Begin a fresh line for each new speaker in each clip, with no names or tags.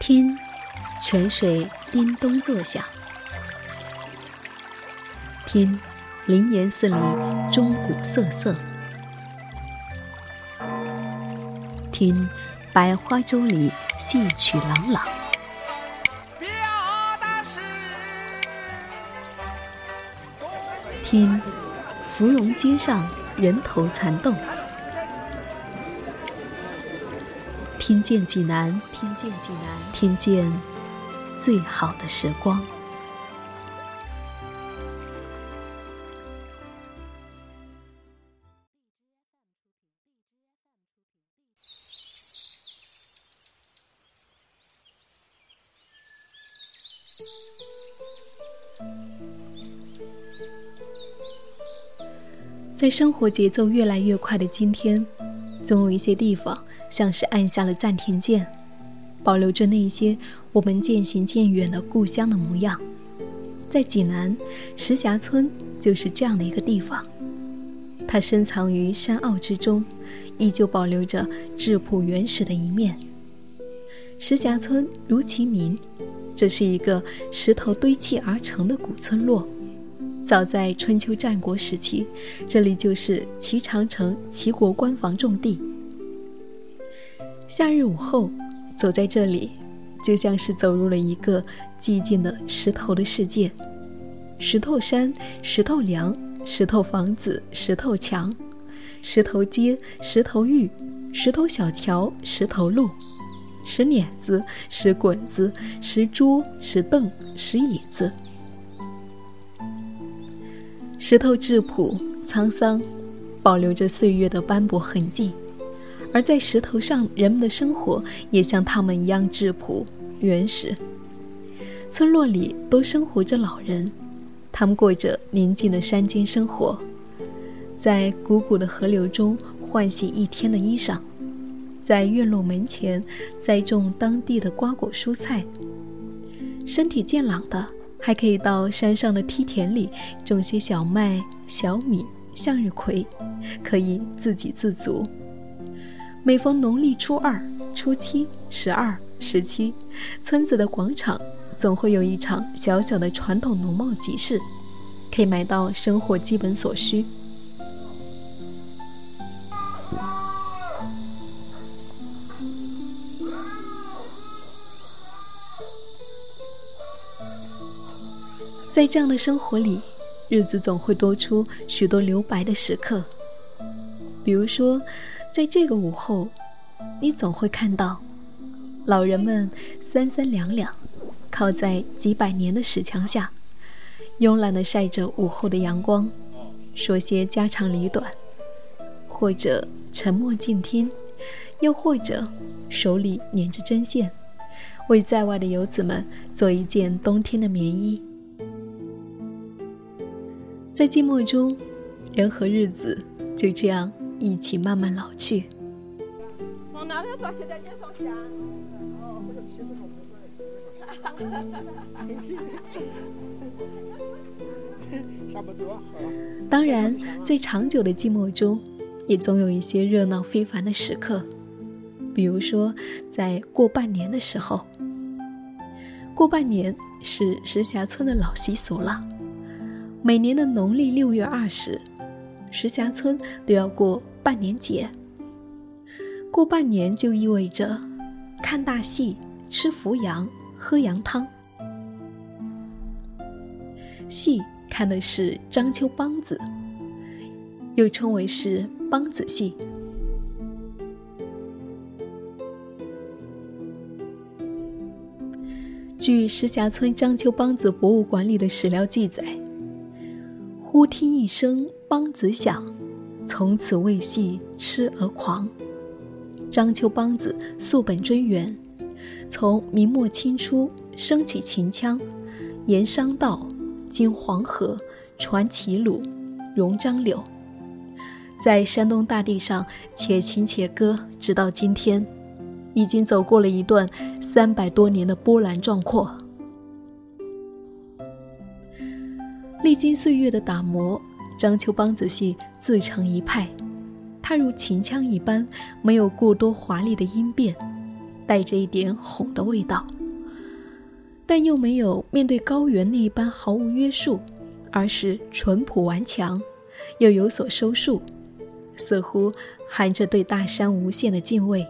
听，泉水叮咚作响；听，灵岩寺里钟鼓瑟瑟；听，百花洲里戏曲朗朗；听，芙蓉街上人头攒动。听见济南，听见济南，听见最好的时光。在生活节奏越来越快的今天，总有一些地方。像是按下了暂停键，保留着那些我们渐行渐远的故乡的模样。在济南，石峡村就是这样的一个地方，它深藏于山坳之中，依旧保留着质朴原始的一面。石峡村如其名，这是一个石头堆砌而成的古村落。早在春秋战国时期，这里就是齐长城齐国官房重地。夏日午后，走在这里，就像是走入了一个寂静的石头的世界。石头山、石头梁、石头房子、石头墙、石头街、石头峪、石头小桥、石头路、石碾子、石滚子、石桌、石凳、石椅子。石头质朴沧桑，保留着岁月的斑驳痕迹。而在石头上，人们的生活也像他们一样质朴原始。村落里都生活着老人，他们过着宁静的山间生活，在汩汩的河流中换洗一天的衣裳，在院落门前栽种当地的瓜果蔬菜。身体健朗的，还可以到山上的梯田里种些小麦、小米、向日葵，可以自给自足。每逢农历初二、初七、十二、十七，村子的广场总会有一场小小的传统农贸集市，可以买到生活基本所需。在这样的生活里，日子总会多出许多留白的时刻，比如说。在这个午后，你总会看到老人们三三两两靠在几百年的石墙下，慵懒地晒着午后的阳光，说些家长里短，或者沉默静听，又或者手里捻着针线，为在外的游子们做一件冬天的棉衣。在寂寞中，人和日子就这样。一起慢慢老去。往哪里抓？现在你上线。哦，或者骑着差不多。当然，在长久的寂寞中，也总有一些热闹非凡的时刻。比如说，在过半年的时候，过半年是石峡村的老习俗了。每年的农历六月二十，石峡村都要过。半年节，过半年就意味着看大戏、吃伏羊、喝羊汤。戏看的是章丘梆子，又称为是梆子戏。据石峡村章丘梆子博物馆里的史料记载，忽听一声梆子响。从此为戏痴而狂。章丘梆子溯本追源，从明末清初升起秦腔，沿商道，经黄河，传齐鲁，融张柳，在山东大地上且琴且歌，直到今天，已经走过了一段三百多年的波澜壮阔。历经岁月的打磨。章丘梆子戏自成一派，它如秦腔一般，没有过多华丽的音变，带着一点哄的味道，但又没有面对高原那般毫无约束，而是淳朴顽强，又有所收束，似乎含着对大山无限的敬畏。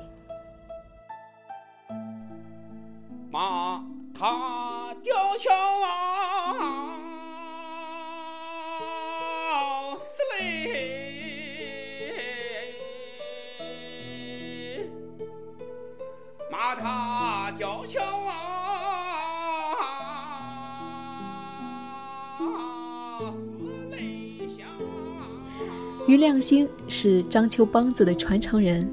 于亮星是章丘梆子的传承人，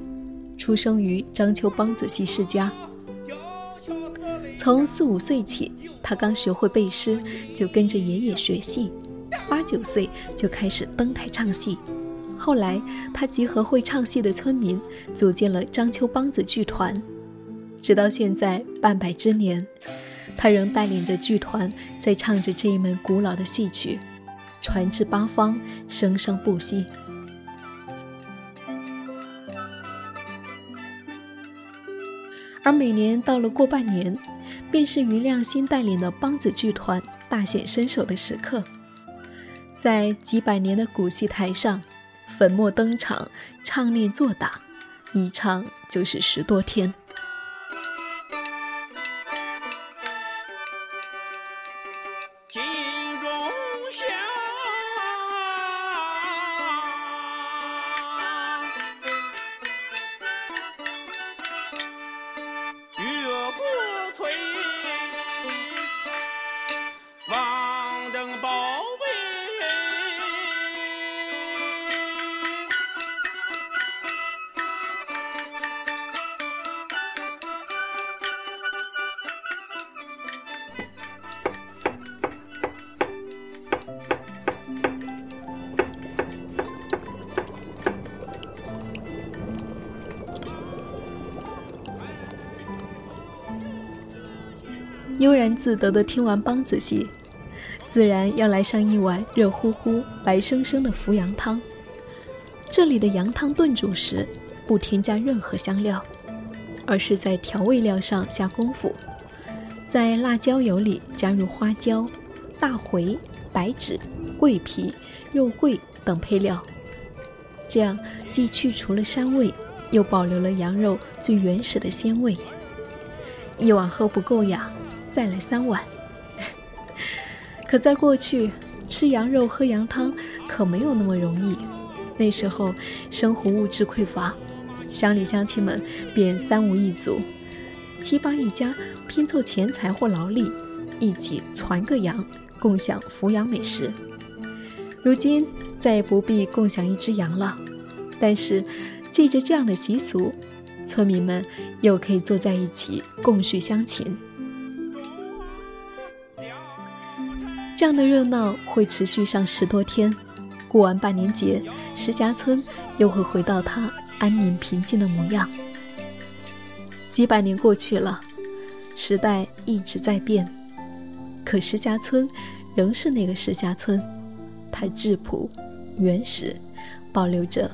出生于章丘梆子戏世家。从四五岁起，他刚学会背诗，就跟着爷爷学戏；八九岁就开始登台唱戏。后来，他集合会唱戏的村民，组建了章丘梆子剧团。直到现在半百之年，他仍带领着剧团在唱着这一门古老的戏曲，传至八方，生生不息。而每年到了过半年，便是余亮新带领的梆子剧团大显身手的时刻。在几百年的古戏台上，粉墨登场，唱念做打，一唱就是十多天。悠然自得地听完梆子戏，自然要来上一碗热乎乎、白生生的伏羊汤。这里的羊汤炖煮时，不添加任何香料，而是在调味料上下功夫，在辣椒油里加入花椒、大茴、白芷、桂皮、肉桂等配料，这样既去除了膻味，又保留了羊肉最原始的鲜味。一碗喝不够呀。再来三碗。可在过去，吃羊肉喝羊汤可没有那么容易。那时候生活物质匮乏，乡里乡亲们便三五一组，七八一家拼凑钱财或劳力，一起攒个羊，共享扶羊美食。如今再也不必共享一只羊了，但是借着这样的习俗，村民们又可以坐在一起共叙乡情。这样的热闹会持续上十多天，过完半年节，石峡村又会回到它安宁平静的模样。几百年过去了，时代一直在变，可石峡村仍是那个石峡村，它质朴、原始，保留着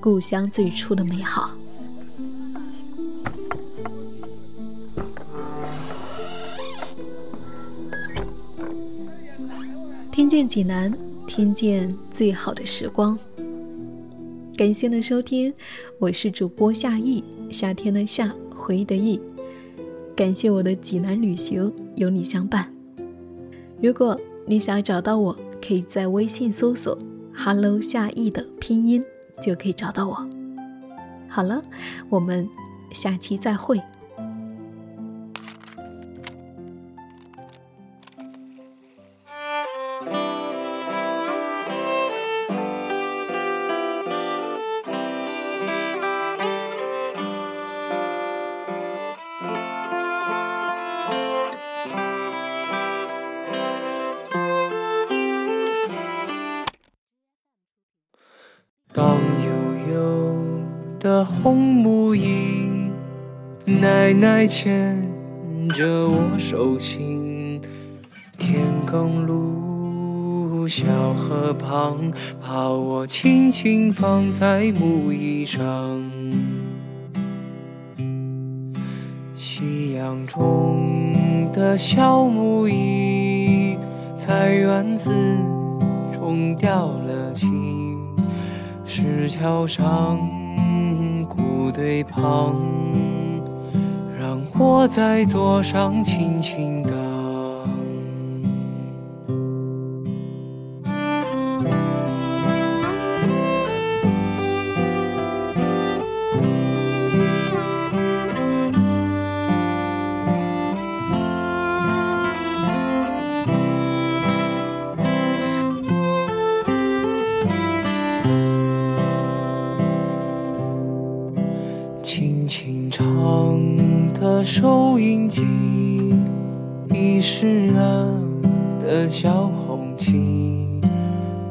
故乡最初的美好。听见济南，听见最好的时光。感谢的收听，我是主播夏意，夏天的夏，回忆的忆。感谢我的济南旅行有你相伴。如果你想找到我，可以在微信搜索 “hello 夏意”的拼音，就可以找到我。好了，我们下期再会。
当悠悠的红木椅，奶奶牵着我手心，田埂路小河旁，把我轻轻放在木椅上。夕阳中的小木椅，在院子中掉了漆。石桥上古堆旁，让我在座上轻轻轻轻唱的收音机，已是蓝的小红旗。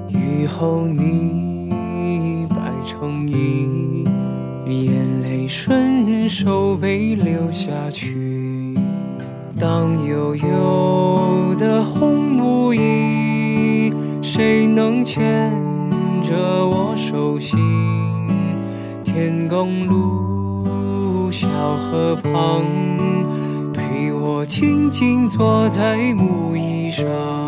雨后你白成衣，眼泪顺手被流下去。当悠悠的红木椅，谁能牵着我手心？天公路小河旁，陪我静静坐在木椅上。